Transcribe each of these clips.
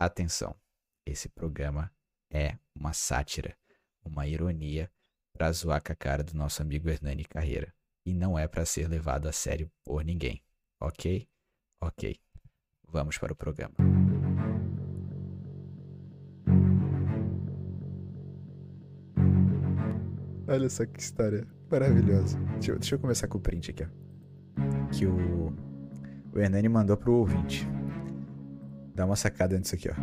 Atenção, esse programa é uma sátira, uma ironia pra zoar com a cara do nosso amigo Hernani Carreira. E não é pra ser levado a sério por ninguém. Ok? Ok. Vamos para o programa. Olha só que história maravilhosa. Deixa eu, deixa eu começar com o print aqui, ó. Que o, o Hernani mandou pro ouvinte. Dá uma sacada nisso aqui, ó.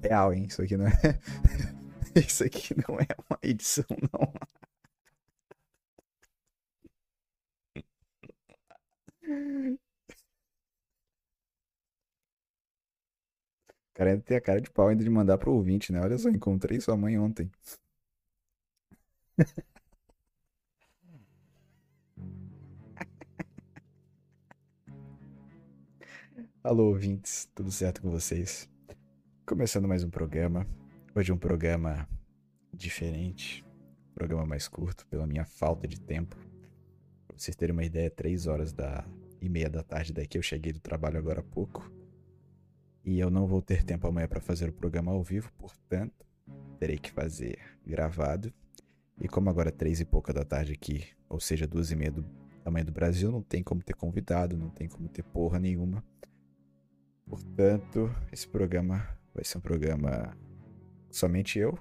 Real, hein? Isso aqui não é. Isso aqui não é uma edição, não. O cara ainda tem a cara de pau ainda de mandar pro ouvinte, né? Olha só, encontrei sua mãe ontem. Alô, ouvintes, tudo certo com vocês? Começando mais um programa. Hoje um programa diferente, um programa mais curto, pela minha falta de tempo. Pra vocês terem uma ideia, três horas da e meia da tarde daqui eu cheguei do trabalho agora há pouco. E eu não vou ter tempo amanhã para fazer o programa ao vivo, portanto, terei que fazer gravado. E como agora é três e pouca da tarde aqui, ou seja, duas e meia do tamanho do Brasil, não tem como ter convidado, não tem como ter porra nenhuma. Portanto, esse programa vai ser um programa somente eu.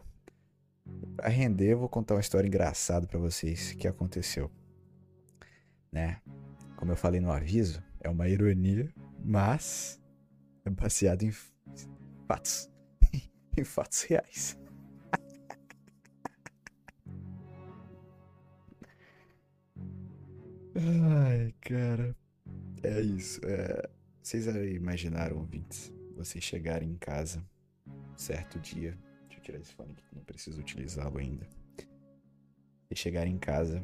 Pra render, eu vou contar uma história engraçada para vocês que aconteceu. Né? Como eu falei no aviso, é uma ironia, mas é baseado em fatos. em fatos reais. Ai, cara. É isso. É... Vocês imaginaram, ouvintes, vocês chegarem em casa certo dia. Deixa eu tirar esse fone aqui, não preciso utilizá-lo ainda. Vocês chegarem em casa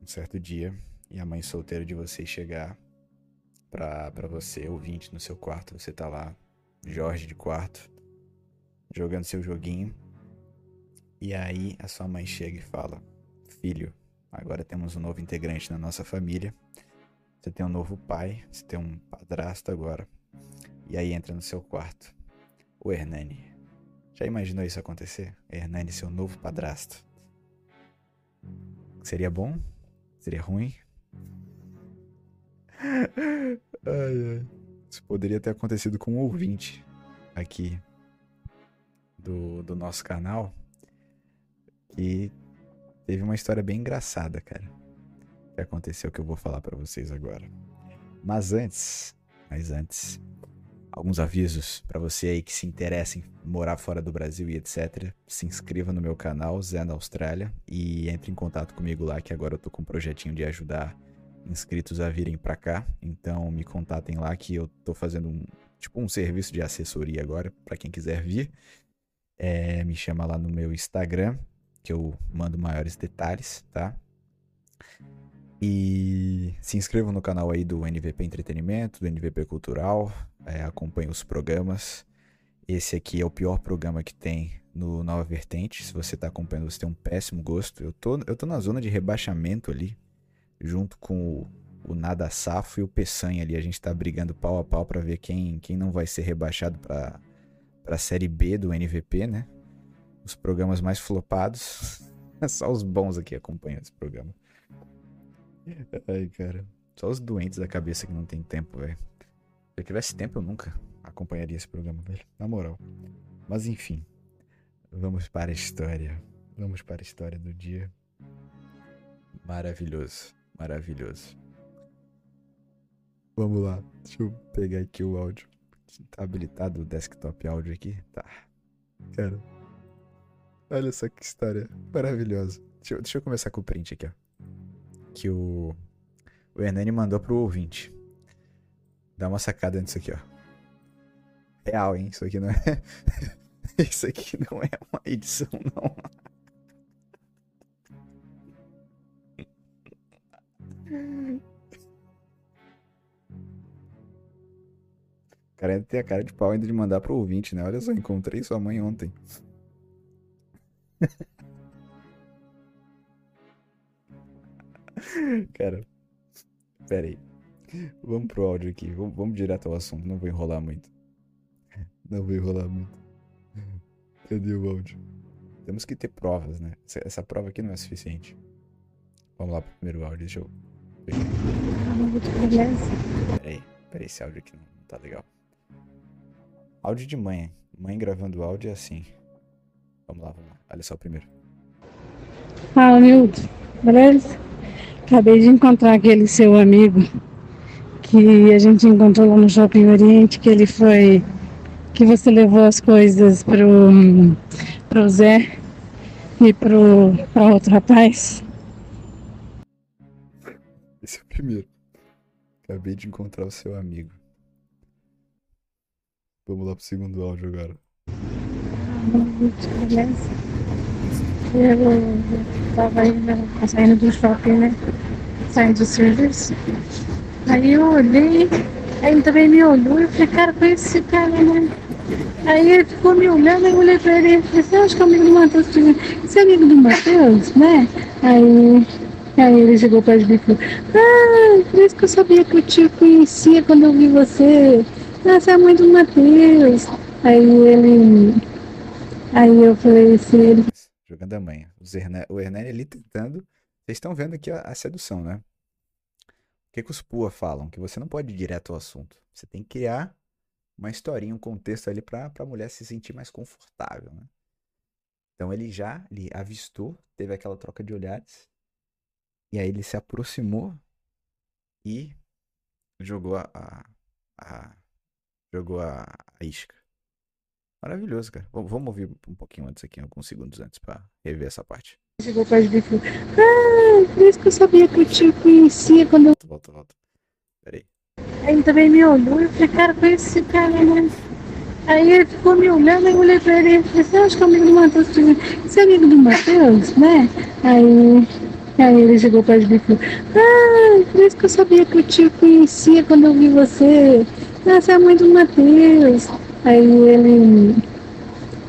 um certo dia e a mãe solteira de vocês chegar pra, pra você, ouvinte, no seu quarto. Você tá lá, Jorge de quarto, jogando seu joguinho. E aí a sua mãe chega e fala: Filho, agora temos um novo integrante na nossa família. Você tem um novo pai, você tem um padrasto agora. E aí entra no seu quarto o Hernani. Já imaginou isso acontecer? Hernani, seu novo padrasto. Seria bom? Seria ruim? ai, ai. Isso poderia ter acontecido com um ouvinte aqui do, do nosso canal que teve uma história bem engraçada, cara. Que aconteceu que eu vou falar para vocês agora. Mas antes, mas antes, alguns avisos para você aí que se interessa em morar fora do Brasil e etc. Se inscreva no meu canal, Zé na Austrália, e entre em contato comigo lá, que agora eu tô com um projetinho de ajudar inscritos a virem para cá. Então me contatem lá que eu tô fazendo um tipo um serviço de assessoria agora para quem quiser vir. É, me chama lá no meu Instagram que eu mando maiores detalhes, tá? E se inscrevam no canal aí do NVP Entretenimento, do NVP Cultural, é, acompanhe os programas. Esse aqui é o pior programa que tem no Nova Vertente. Se você tá acompanhando, você tem um péssimo gosto. Eu tô, eu tô na zona de rebaixamento ali junto com o, o Nada Safo e o Peçanha ali. A gente tá brigando pau a pau para ver quem, quem não vai ser rebaixado pra, pra Série B do NVP, né? Os programas mais flopados. Só os bons aqui acompanham esse programa. Ai, cara. Só os doentes da cabeça que não tem tempo, velho. Se eu tivesse tempo, eu nunca acompanharia esse programa, velho. Na moral. Mas enfim. Vamos para a história. Vamos para a história do dia. Maravilhoso. Maravilhoso. Vamos lá. Deixa eu pegar aqui o áudio. Tá habilitado o desktop áudio aqui? Tá. Cara. Olha só que história maravilhosa. Deixa eu, deixa eu começar com o print aqui, ó. Que o, o Hernani mandou pro ouvinte. Dá uma sacada nisso aqui, ó. Real, hein? Isso aqui não é. Isso aqui não é uma edição, não. O cara ainda tem a cara de pau ainda de mandar pro ouvinte, né? Olha só, encontrei sua mãe ontem. Cara, pera aí. Vamos pro áudio aqui. Vamos, vamos direto ao assunto, não vou enrolar muito. Não vai rolar muito. Cadê o áudio? Temos que ter provas, né? Essa, essa prova aqui não é suficiente. Vamos lá pro primeiro áudio, deixa eu. Peraí, peraí, esse áudio aqui não tá legal. Áudio de mãe. Mãe gravando áudio é assim. Vamos lá, vamos lá. Olha só o primeiro. Fala, Milton. Beleza? Acabei de encontrar aquele seu amigo que a gente encontrou lá no Shopping Oriente, que ele foi. que você levou as coisas pro, pro Zé e pro, pra outro rapaz. Esse é o primeiro. Acabei de encontrar o seu amigo. Vamos lá pro segundo áudio agora. Beleza? Eu tava indo, saindo do shopping, né? Saindo do serviço. Aí eu olhei, aí ele também me olhou, eu falei, cara, conhece esse cara, né? Aí ele ficou me olhando, eu olhei pra ele e falei, você acha que é amigo do Matheus? Você é amigo do Matheus, né? Aí, aí ele chegou de mim e falou, ah, por isso que eu sabia que eu te conhecia quando eu vi você. Ah, você é mãe do Matheus. Aí ele. Aí eu falei assim, ele Jogando a Herne- O Hernani ali tentando. Vocês estão vendo aqui a, a sedução, né? O que, que os Pua falam? Que você não pode ir direto ao assunto. Você tem que criar uma historinha, um contexto ali pra, pra mulher se sentir mais confortável, né? Então ele já ele avistou, teve aquela troca de olhares. E aí ele se aproximou e jogou a, a, a- jogou a, a isca. Maravilhoso, cara. Vamos, vamos ouvir um pouquinho antes aqui, alguns segundos antes pra rever essa parte. chegou perto de e falou, ah, por isso que eu sabia que eu te conhecia quando eu. Volta, volta. Peraí. Aí ele também me olhou, eu falei, cara, conhece esse cara, né? Aí ele ficou me olhando, eu olhei pra ele e falei, você acha que é amigo do Matheus? Você é amigo do Matheus, né? Aí, aí ele chegou de mim e falou, ah, por isso que eu sabia que eu te conhecia quando eu vi você. Ah, você é mãe do Matheus. Aí ele.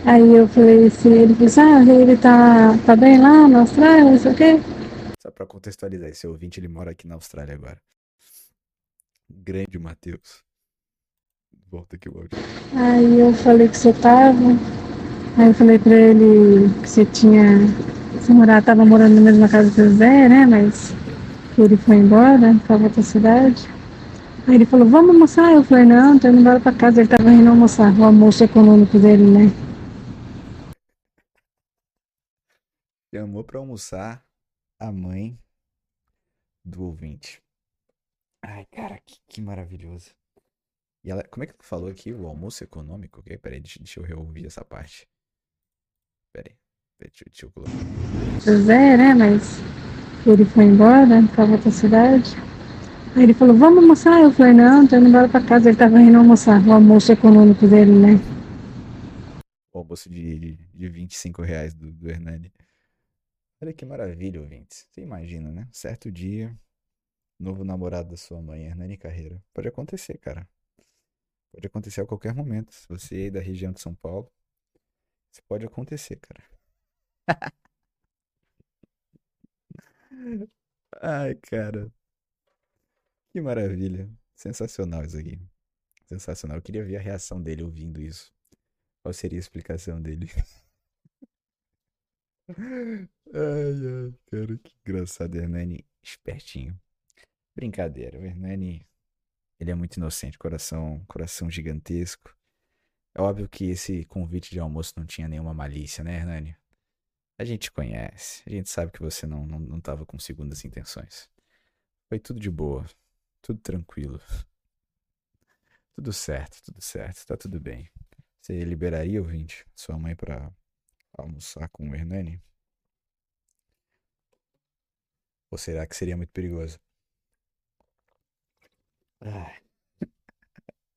Aí eu falei assim, ele falou assim, ah, ele tá, tá bem lá na Austrália, não sei o quê. Só pra contextualizar, esse ouvinte ele mora aqui na Austrália agora. Grande Matheus. Volta aqui o áudio. Aí eu falei que você tava. Aí eu falei pra ele que você tinha. Você morava, tava morando na mesma casa que o Zé, né? Mas que ele foi embora pra outra cidade. Aí ele falou, vamos almoçar? Eu falei, não, tô indo embora pra casa. Ele tava indo almoçar, o almoço econômico dele, né? Chamou pra almoçar a mãe do ouvinte. Ai, cara, que, que maravilhoso. E ela, como é que ela falou aqui? O almoço econômico? Ok, peraí, deixa, deixa eu reouvir essa parte. Peraí, peraí, deixa, eu- deixa eu colocar. O Zé, né? Mas ele foi embora pra outra cidade. Aí ele falou, vamos almoçar? Eu falei, não, tô indo embora pra casa. Ele tava indo almoçar, o almoço econômico dele, né? O almoço de, de, de 25 reais do, do Hernani. Olha que maravilha, ouvintes. Você imagina, né? Certo dia, novo namorado da sua mãe, Hernani Carreira. Pode acontecer, cara. Pode acontecer a qualquer momento. Se você é da região de São Paulo, isso pode acontecer, cara. Ai, cara. Que maravilha. Sensacional isso aqui. Sensacional. Eu queria ver a reação dele ouvindo isso. Qual seria a explicação dele? Ai, ai, cara, que engraçado. Hernani, espertinho. Brincadeira, o Hernani, ele é muito inocente, coração, coração gigantesco. É óbvio que esse convite de almoço não tinha nenhuma malícia, né, Hernani? A gente conhece, a gente sabe que você não, não, não com segundas intenções. Foi tudo de boa, tudo tranquilo. Tudo certo, tudo certo, tá tudo bem. Você liberaria, ouvinte, sua mãe pra almoçar com o Hernani? Ou será que seria muito perigoso? Ai,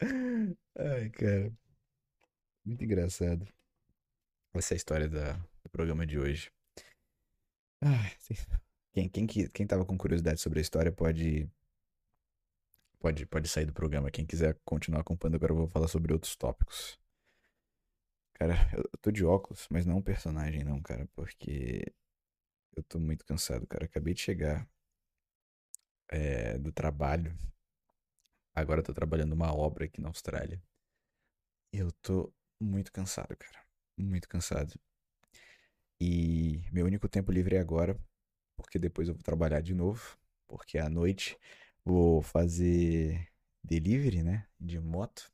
Ai, cara. Muito engraçado. Essa é a história da, do programa de hoje. Ai, quem, quem, que- quem tava com curiosidade sobre a história pode, pode, pode sair do programa. Quem quiser continuar acompanhando, agora eu vou falar sobre outros tópicos. Cara, eu tô de óculos, mas não um personagem não, cara, porque eu tô muito cansado, cara. Acabei de chegar é, do trabalho. Agora eu tô trabalhando uma obra aqui na Austrália. Eu tô muito cansado, cara. Muito cansado. E meu único tempo livre é agora, porque depois eu vou trabalhar de novo, porque à noite vou fazer delivery, né, de moto.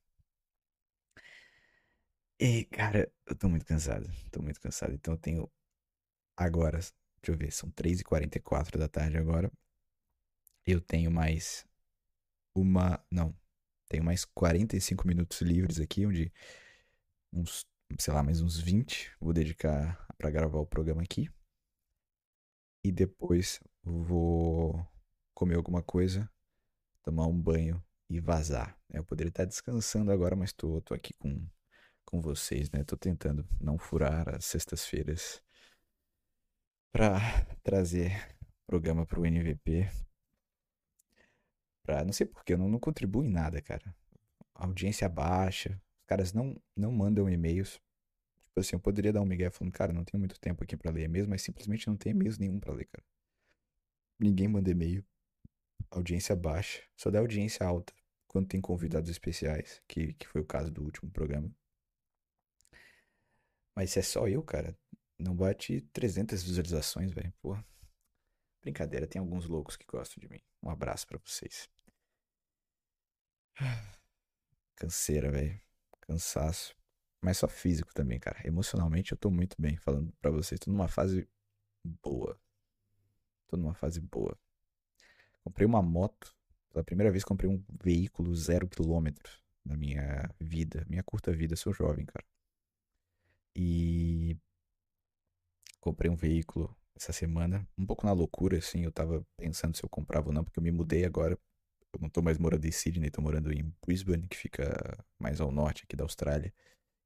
E, cara, eu tô muito cansado, tô muito cansado. Então eu tenho agora, deixa eu ver, são 3h44 da tarde agora. Eu tenho mais uma, não, tenho mais 45 minutos livres aqui, onde uns, sei lá, mais uns 20 vou dedicar para gravar o programa aqui. E depois vou comer alguma coisa, tomar um banho e vazar. Eu poderia estar descansando agora, mas tô, tô aqui com, com vocês, né? Tô tentando não furar as sextas-feiras para trazer programa pro NVP. Pra, não sei porquê, não, não contribuo em nada, cara. A audiência baixa, os caras não, não mandam e-mails. Tipo assim, eu poderia dar um migué falando, cara, não tenho muito tempo aqui para ler e-mails, mas simplesmente não tem e-mails nenhum para ler, cara. Ninguém manda e-mail. Audiência baixa. Só dá audiência alta quando tem convidados especiais, que, que foi o caso do último programa. Mas se é só eu, cara, não bate 300 visualizações, velho. Pô. Brincadeira, tem alguns loucos que gostam de mim. Um abraço para vocês. Canseira, velho. Cansaço. Mas só físico também, cara. Emocionalmente eu tô muito bem, falando para vocês. Tô numa fase boa. Tô numa fase boa. Comprei uma moto. Pela primeira vez comprei um veículo zero quilômetro na minha vida. Minha curta vida. Sou jovem, cara. E comprei um veículo essa semana, um pouco na loucura, assim. Eu tava pensando se eu comprava ou não, porque eu me mudei agora. Eu não tô mais morando em Sydney, tô morando em Brisbane, que fica mais ao norte aqui da Austrália.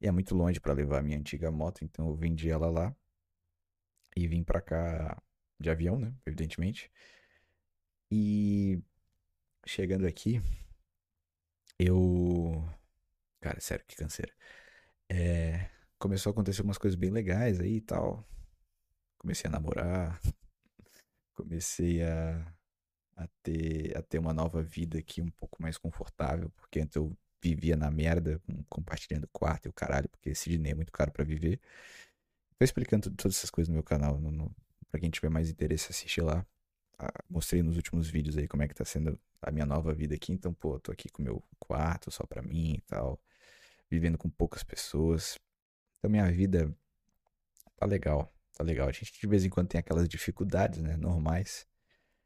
E é muito longe para levar a minha antiga moto, então eu vendi ela lá e vim para cá de avião, né? Evidentemente. E chegando aqui, eu. Cara, sério, que canseira. É começou a acontecer umas coisas bem legais aí e tal. Comecei a namorar, comecei a, a, ter, a ter uma nova vida aqui um pouco mais confortável, porque antes eu vivia na merda, compartilhando quarto e o caralho, porque Sydney é muito caro para viver. Tô explicando todas essas coisas no meu canal, no, no, pra quem tiver mais interesse, assiste lá. Mostrei nos últimos vídeos aí como é que tá sendo a minha nova vida aqui, então, pô, tô aqui com meu quarto só pra mim e tal, vivendo com poucas pessoas. Então minha vida tá legal, tá legal. A gente de vez em quando tem aquelas dificuldades, né, normais.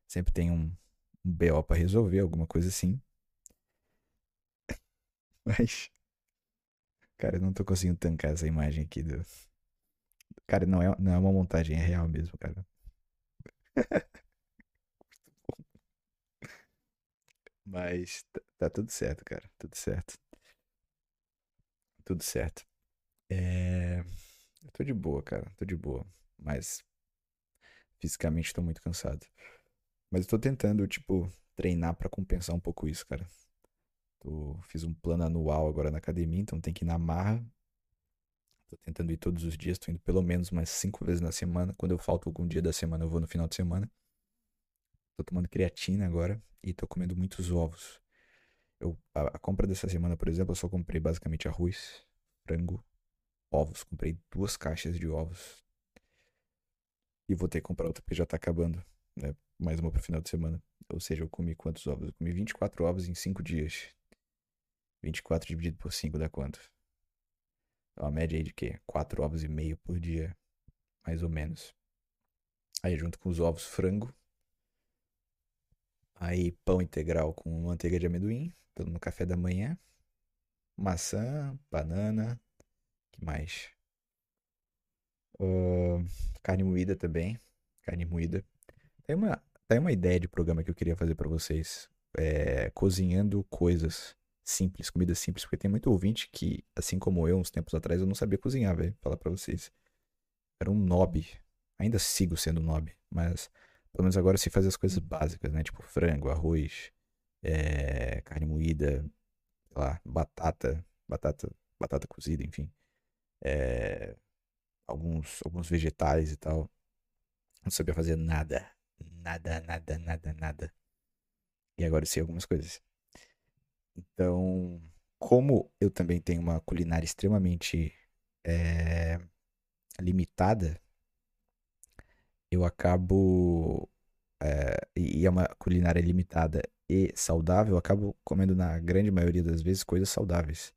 Sempre tem um, um BO para resolver, alguma coisa assim. Mas cara, eu não tô conseguindo tancar essa imagem aqui do Cara, não é, não é uma montagem, é real mesmo, cara. Mas tá, tudo certo, cara. Tudo certo. Tudo certo. É... Eu tô de boa, cara. Tô de boa. Mas fisicamente tô muito cansado. Mas eu tô tentando, tipo, treinar para compensar um pouco isso, cara. Tô... Fiz um plano anual agora na academia, então tem que ir na marra. Tô tentando ir todos os dias, tô indo pelo menos umas cinco vezes na semana. Quando eu falto algum dia da semana, eu vou no final de semana. Tô tomando creatina agora e tô comendo muitos ovos. Eu, a, a compra dessa semana, por exemplo, eu só comprei basicamente arroz, frango ovos. Comprei duas caixas de ovos. E vou ter que comprar outra porque já tá acabando. Né? Mais uma pro final de semana. Ou seja, eu comi quantos ovos? Eu comi 24 ovos em 5 dias. 24 dividido por 5 dá quanto? É uma média aí de quê? 4 ovos e meio por dia. Mais ou menos. Aí junto com os ovos, frango. Aí pão integral com manteiga de amendoim. No café da manhã. Maçã, banana, que mais? Uh, carne moída também. Carne moída. Tem uma, tem uma ideia de programa que eu queria fazer para vocês. É, cozinhando coisas simples, comida simples, porque tem muito ouvinte que, assim como eu, uns tempos atrás, eu não sabia cozinhar, velho. Falar pra vocês. Era um nob. Ainda sigo sendo nob, mas pelo menos agora sei fazer as coisas básicas, né? Tipo frango, arroz, é, carne moída, sei lá, batata, batata, batata cozida, enfim é, alguns, alguns vegetais e tal. Não sabia fazer nada. Nada, nada, nada, nada. E agora eu sei algumas coisas. Então, como eu também tenho uma culinária extremamente é, limitada, eu acabo. É, e é uma culinária limitada e saudável, eu acabo comendo, na grande maioria das vezes, coisas saudáveis.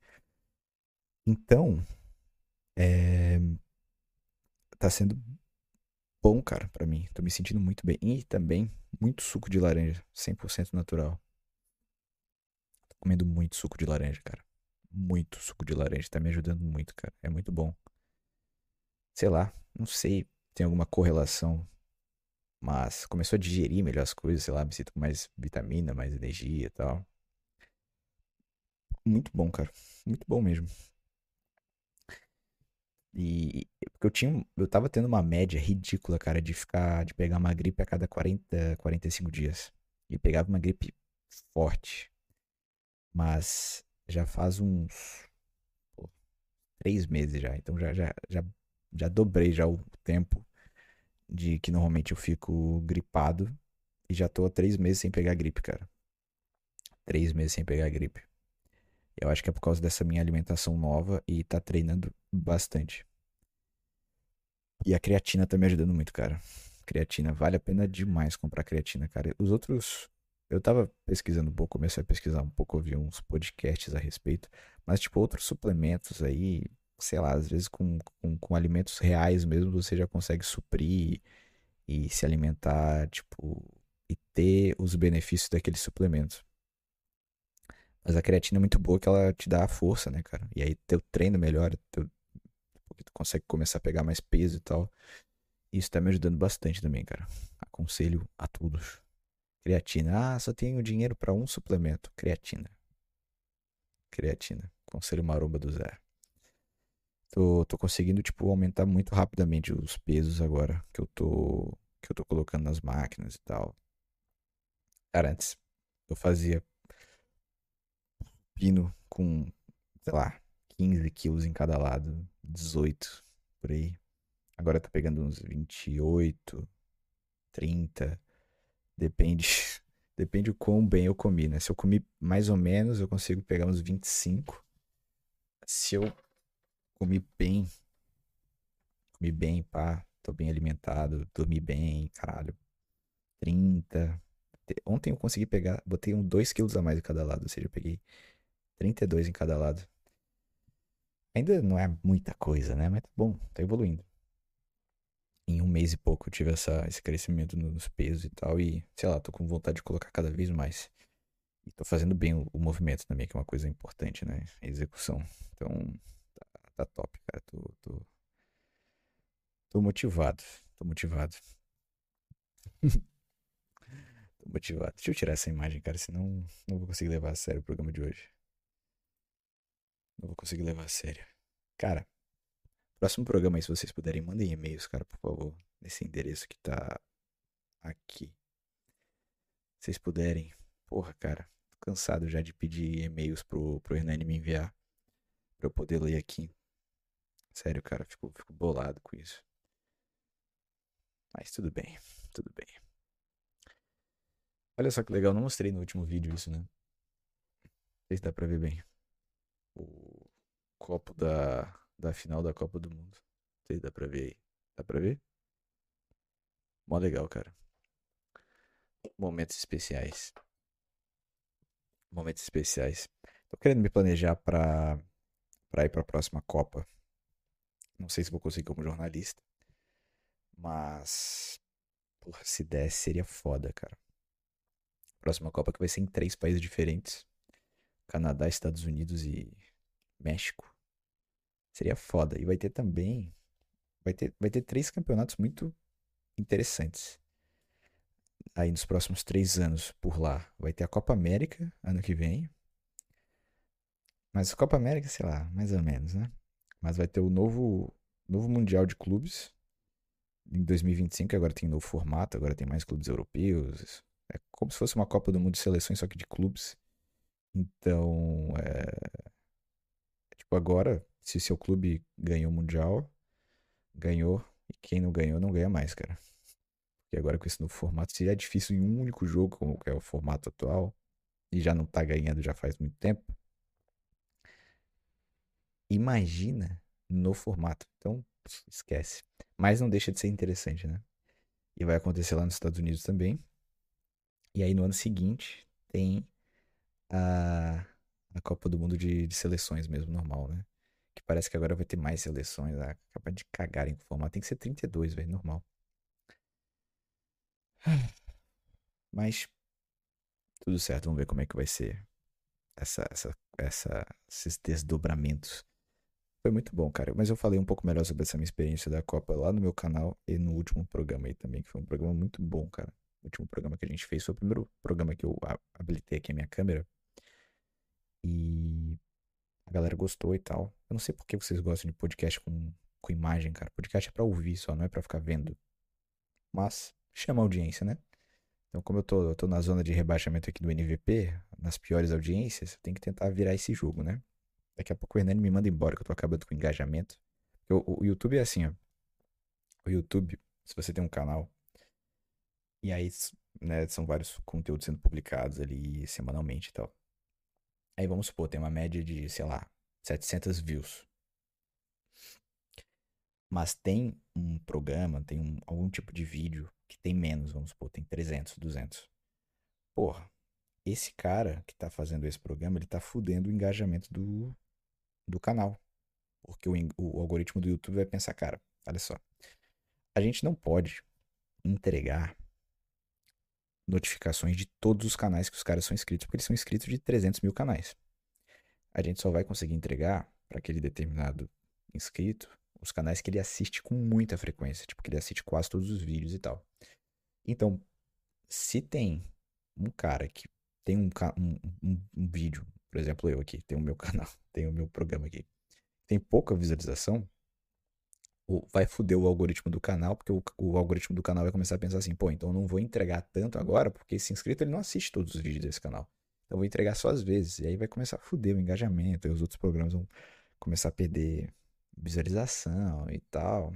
Então, é, tá sendo bom, cara, para mim. Tô me sentindo muito bem. E também, muito suco de laranja, 100% natural. Tô comendo muito suco de laranja, cara. Muito suco de laranja, tá me ajudando muito, cara. É muito bom. Sei lá, não sei, tem alguma correlação, mas começou a digerir melhor as coisas, sei lá, me sinto com mais vitamina, mais energia e tal. Muito bom, cara. Muito bom mesmo. E porque eu tinha, eu tava tendo uma média ridícula, cara, de ficar, de pegar uma gripe a cada 40, 45 dias. E pegava uma gripe forte. Mas já faz uns pô, três meses já. Então já, já, já, já dobrei já o tempo de que normalmente eu fico gripado. E já tô há três meses sem pegar gripe, cara. Três meses sem pegar gripe. Eu acho que é por causa dessa minha alimentação nova e tá treinando bastante. E a creatina tá me ajudando muito, cara. Creatina, vale a pena demais comprar creatina, cara. Os outros. Eu tava pesquisando um pouco, comecei a pesquisar um pouco, ouvi uns podcasts a respeito. Mas, tipo, outros suplementos aí, sei lá, às vezes com, com, com alimentos reais mesmo, você já consegue suprir e, se alimentar, tipo, e ter os benefícios daquele suplemento. Mas a creatina é muito boa que ela te dá a força, né, cara? E aí teu treino melhora, teu... porque tu consegue começar a pegar mais peso e tal. Isso tá me ajudando bastante também, cara. Aconselho a todos. Creatina. Ah, só tenho dinheiro para um suplemento. Creatina. Creatina. Conselho maromba do Zé. Tô, tô conseguindo, tipo, aumentar muito rapidamente os pesos agora que eu tô, que eu tô colocando nas máquinas e tal. Cara, antes eu fazia pino com, sei lá, 15 quilos em cada lado, 18 por aí. Agora tá pegando uns 28, 30, depende, depende o quão bem eu comi, né? Se eu comi mais ou menos, eu consigo pegar uns 25. Se eu comi bem, comi bem, pá, tô bem alimentado, dormi bem, caralho, 30. Ontem eu consegui pegar, botei um 2 quilos a mais em cada lado, ou seja, eu peguei 32 em cada lado. Ainda não é muita coisa, né? Mas tá bom, tá evoluindo. Em um mês e pouco eu tive essa, esse crescimento nos pesos e tal. E, sei lá, tô com vontade de colocar cada vez mais. E tô fazendo bem o, o movimento também, que é uma coisa importante, né? A execução. Então, tá, top, cara. Tô, tô, tô motivado. Tô motivado. tô motivado. Deixa eu tirar essa imagem, cara, senão não vou conseguir levar a sério o programa de hoje. Não vou conseguir levar a sério. Cara, próximo programa aí, se vocês puderem, mandem e-mails, cara, por favor. Nesse endereço que tá aqui. Se vocês puderem. Porra, cara. Tô cansado já de pedir e-mails pro, pro Hernani me enviar. Pra eu poder ler aqui. Sério, cara, fico, fico bolado com isso. Mas tudo bem, tudo bem. Olha só que legal, não mostrei no último vídeo isso, né? Não sei se dá pra ver bem o copo da, da final da Copa do Mundo. Não sei, dá pra ver aí. Dá pra ver? Mó legal, cara. Momentos especiais. Momentos especiais. Tô querendo me planejar pra, pra ir pra próxima Copa. Não sei se vou conseguir como jornalista. Mas. Porra, se desse, seria foda, cara. Próxima Copa que vai ser em três países diferentes. Canadá, Estados Unidos e México. Seria foda. E vai ter também. Vai ter, vai ter três campeonatos muito interessantes. Aí nos próximos três anos por lá. Vai ter a Copa América ano que vem. Mas a Copa América, sei lá, mais ou menos, né? Mas vai ter o novo, novo Mundial de Clubes em 2025. Agora tem novo formato, agora tem mais clubes europeus. É como se fosse uma Copa do Mundo de seleções, só que de clubes. Então, é, Tipo, agora, se seu clube ganhou o Mundial, ganhou. E quem não ganhou, não ganha mais, cara. Porque agora com esse novo formato, se é difícil em um único jogo, como é o formato atual, e já não tá ganhando já faz muito tempo, Imagina no formato. Então, esquece. Mas não deixa de ser interessante, né? E vai acontecer lá nos Estados Unidos também. E aí no ano seguinte tem a, a Copa do Mundo de, de seleções mesmo, normal, né? Que parece que agora vai ter mais seleções. Ah, acaba de cagarem com o formato. Tem que ser 32, velho, normal. Mas tudo certo, vamos ver como é que vai ser essa, essa, essa, esses desdobramentos. Foi muito bom, cara. Mas eu falei um pouco melhor sobre essa minha experiência da Copa lá no meu canal e no último programa aí também, que foi um programa muito bom, cara. O último programa que a gente fez foi o primeiro programa que eu habilitei aqui a minha câmera. E a galera gostou e tal. Eu não sei por que vocês gostam de podcast com, com imagem, cara. Podcast é pra ouvir só, não é pra ficar vendo. Mas chama audiência, né? Então, como eu tô, eu tô na zona de rebaixamento aqui do NVP, nas piores audiências, tenho que tentar virar esse jogo, né? Daqui a pouco o Hernani me manda embora, que eu tô acabando com engajamento. O, o YouTube é assim, ó. O YouTube, se você tem um canal, e aí, né, são vários conteúdos sendo publicados ali semanalmente e tal. Aí vamos supor, tem uma média de, sei lá, 700 views. Mas tem um programa, tem um, algum tipo de vídeo que tem menos, vamos supor, tem 300, 200. Porra, esse cara que tá fazendo esse programa, ele tá fudendo o engajamento do, do canal. Porque o, o algoritmo do YouTube vai pensar, cara, olha só. A gente não pode entregar notificações de todos os canais que os caras são inscritos, porque eles são inscritos de 300 mil canais. A gente só vai conseguir entregar para aquele determinado inscrito os canais que ele assiste com muita frequência, tipo que ele assiste quase todos os vídeos e tal. Então, se tem um cara que tem um, um, um, um vídeo, por exemplo, eu aqui, tenho o meu canal, tenho o meu programa aqui, tem pouca visualização, vai foder o algoritmo do canal, porque o, o, algoritmo do canal vai começar a pensar assim, pô, então eu não vou entregar tanto agora, porque esse inscrito ele não assiste todos os vídeos desse canal. Então eu vou entregar só às vezes. E aí vai começar a foder o engajamento, e os outros programas vão começar a perder visualização e tal.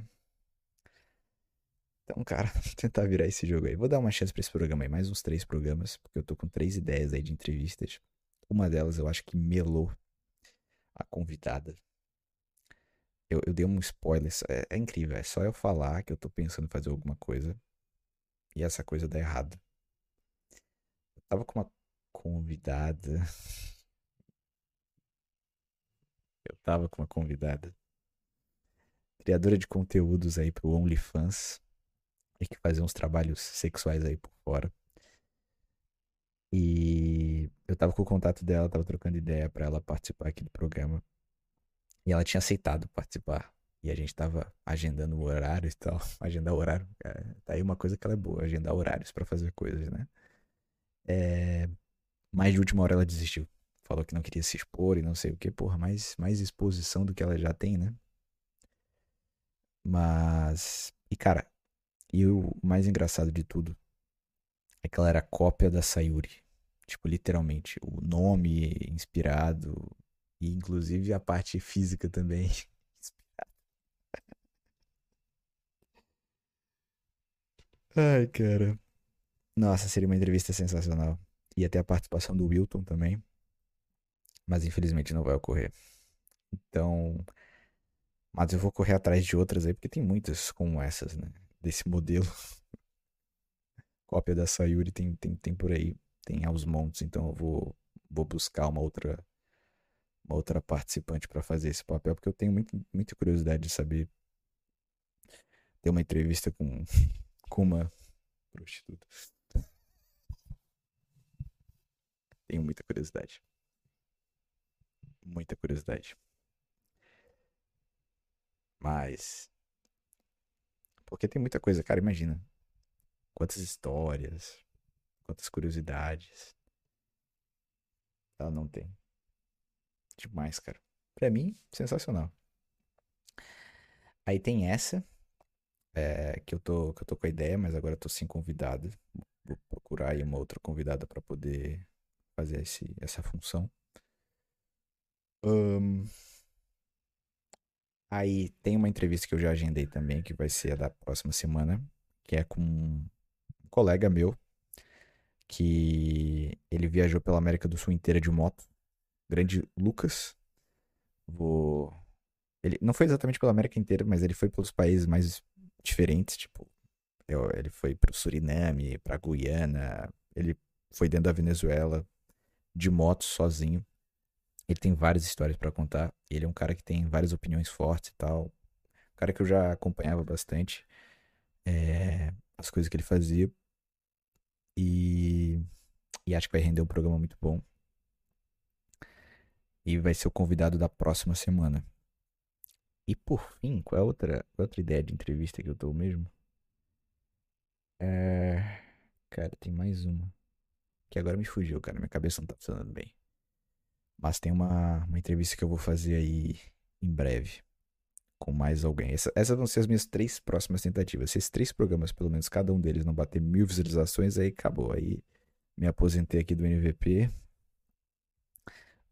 Então, cara, vou tentar virar esse jogo aí. Vou dar uma chance pra esse programa aí, mais uns três programas, porque eu tô com três ideias aí de entrevistas. Uma delas eu acho que melou a convidada. Eu, eu dei um spoiler, é, é, incrível, é só eu falar que eu tô pensando em fazer alguma coisa e essa coisa dá errado. Eu tava com uma convidada. Eu tava com uma convidada criadora de conteúdos aí pro OnlyFans e que fazia uns trabalhos sexuais aí por fora. E eu tava com o contato dela, tava trocando ideia para ela participar aqui do programa. E ela tinha aceitado participar. E a gente tava agendando o horário e tal. Agendar horário. É, tá aí uma coisa que ela é boa, agendar horários para fazer coisas, né? É... Mais de última hora ela desistiu. Falou que não queria se expor e não sei o que. Porra, mais, mais exposição do que ela já tem, né? Mas. E cara, e o mais engraçado de tudo é que ela era cópia da Sayuri. Tipo, literalmente. O nome inspirado. E inclusive a parte física também. Ai, cara. Nossa, seria uma entrevista sensacional. Ia ter a participação do Wilton também. Mas infelizmente não vai ocorrer. Então, mas eu vou correr atrás de outras aí, porque tem muitas como essas, né? Desse modelo. Cópia da Sayuri tem, tem, tem por aí, tem aos montes, então eu vou, vou buscar uma outra uma outra participante para fazer esse papel, porque eu tenho muito, muita curiosidade de saber ter uma entrevista com, com uma prostituta. Tenho muita curiosidade. Muita curiosidade. Mas. Porque tem muita coisa, cara, imagina. Quantas histórias, quantas curiosidades. Ela não tem. Demais, cara. Pra mim, sensacional. Aí tem essa. É, que, eu tô, que eu tô com a ideia, mas agora eu tô sem convidada. Vou procurar aí uma outra convidada para poder fazer esse, essa função. Um, Aí tem uma entrevista que eu já agendei também, que vai ser a da próxima semana, que é com colega meu, que ele viajou pela América do Sul inteira de moto. Grande Lucas. vou. Ele não foi exatamente pela América inteira, mas ele foi pelos países mais diferentes, tipo, eu- ele foi pro Suriname, pra Guiana, ele foi dentro da Venezuela de moto sozinho. Ele tem várias histórias pra contar. Ele é um cara que tem várias opiniões fortes e tal. Um cara que eu já acompanhava bastante, é, as coisas que ele fazia e, e acho que vai render um programa muito bom. E vai ser o convidado da próxima semana. E por fim, qual é a outra, é outra ideia de entrevista que eu tô mesmo? É. Cara, tem mais uma. Que agora me fugiu, cara. Minha cabeça não tá funcionando bem. Mas tem uma, uma entrevista que eu vou fazer aí em breve. Com mais alguém. Essa- essas vão ser as minhas três próximas tentativas. Se esses três programas, pelo menos cada um deles, não bater mil visualizações, aí acabou. Aí me aposentei aqui do NVP.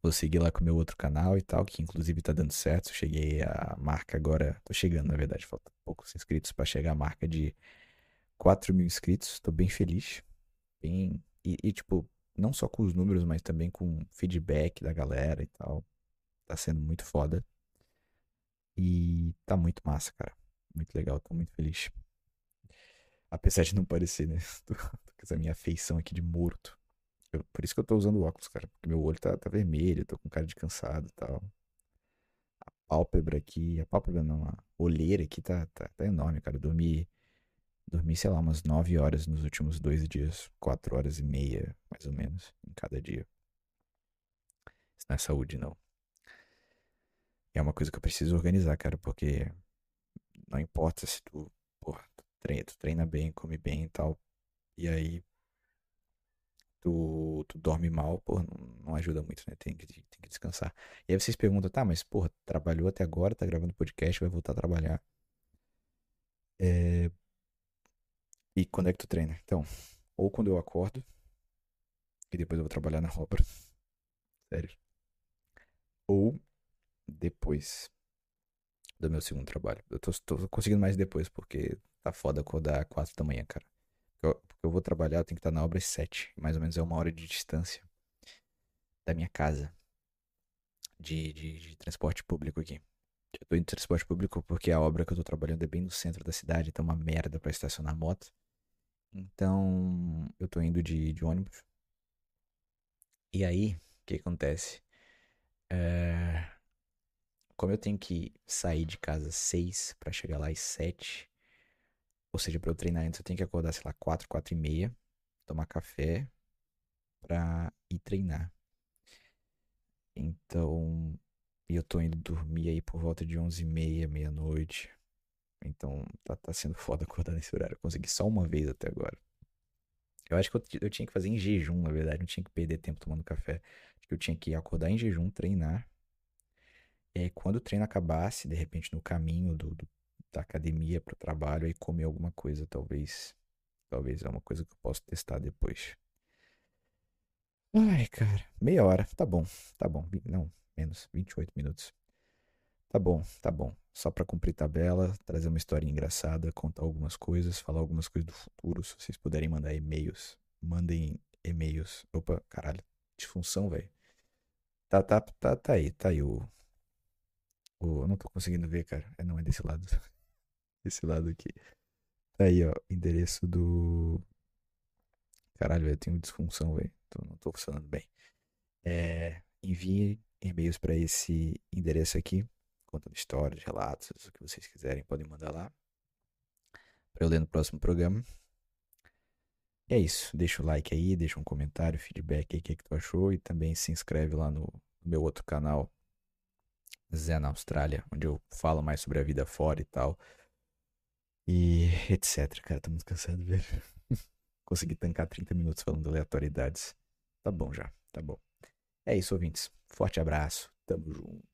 Vou seguir lá com o meu outro canal e tal, que inclusive tá dando certo. Cheguei à marca agora. Tô chegando, na verdade. Faltam poucos inscritos pra chegar à marca de 4 mil inscritos. Tô bem feliz. Bem... E, e, tipo, não só com os números, mas também com feedback da galera e tal. Tá sendo muito foda. E tá muito massa, cara. Muito legal, tô muito feliz. Apesar de não parecer, né? Tô, tô com essa minha feição aqui de morto. Eu- por isso que eu tô usando óculos, cara. Porque meu olho tá, tá vermelho, tô com cara de cansado e tal. A pálpebra aqui, a pálpebra não, a olheira aqui tá, tá, tá enorme, cara. Eu dormi, dormi, sei lá, umas 9 horas nos últimos dois dias. 4 horas e meia, mais ou menos, em cada dia. Isso não é saúde, não. É uma coisa que eu preciso organizar, cara, porque não importa se tu, porra, tu treina, tu treina bem, come bem e tal. E aí tu, tu dorme mal, porra, não, não ajuda muito, né? Tem que, tem que descansar. E aí vocês perguntam, tá, mas porra, trabalhou até agora, tá gravando podcast, vai voltar a trabalhar. É... E quando é que tu treina? Então, ou quando eu acordo, e depois eu vou trabalhar na obra, sério. Ou depois do meu segundo trabalho. Eu tô, tô conseguindo mais depois, porque tá foda acordar quatro da manhã, cara. Eu, porque eu vou trabalhar, eu tenho que estar na obra às sete. Mais ou menos é uma hora de distância da minha casa. De, de, de transporte público aqui. Eu tô indo de transporte público porque a obra que eu tô trabalhando é bem no centro da cidade, então é uma merda pra estacionar moto. Então, eu tô indo de, de ônibus. E aí, o que acontece? É, Como eu tenho que sair de casa às 6 pra chegar lá às 7, ou seja, pra eu treinar antes, eu tenho que acordar, sei lá, 4, 4 e meia, tomar café pra ir treinar. Então, eu tô indo dormir aí por volta de 11 e meia, meia-noite. Então, tá, tá sendo foda acordar nesse horário. Eu consegui só uma vez até agora. Eu acho que eu, eu tinha que fazer em jejum, na verdade. Não tinha que perder tempo tomando café. Acho que eu tinha que acordar em jejum, treinar. E aí, quando o treino acabasse, de repente, no caminho do, do- da academia pro trabalho, aí comer alguma coisa, talvez. Talvez é uma coisa que eu possa testar depois. Ai, cara, meia hora, tá bom, tá bom. Não, menos, 28 minutos. Tá bom, tá bom. Só pra cumprir tabela, trazer uma historinha engraçada, contar algumas coisas, falar algumas coisas do futuro. Se vocês puderem mandar e-mails, mandem e-mails. Opa, caralho, disfunção, velho. Tá, tá, tá, tá aí, tá aí o, o. Eu não tô conseguindo ver, cara. É, não, é desse lado. Desse lado aqui. Tá aí, ó. Endereço do. Caralho, eu tenho disfunção, velho. Não tô funcionando bem. É, envie e-mails pra esse endereço aqui, contando histórias, relatos, o que vocês quiserem, podem mandar lá. Pra eu ler no próximo programa. E é isso. Deixa o like aí, deixa um comentário, feedback aí, o que, que tu achou. E também se inscreve lá no meu outro canal, Zé na Austrália, onde eu falo mais sobre a vida fora e tal. E etc. Cara, tô muito cansado, velho. Consegui tancar 30 minutos falando aleatoriedades. Tá bom já, tá bom. É isso, ouvintes. Forte abraço, tamo junto.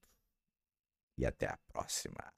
E até a próxima.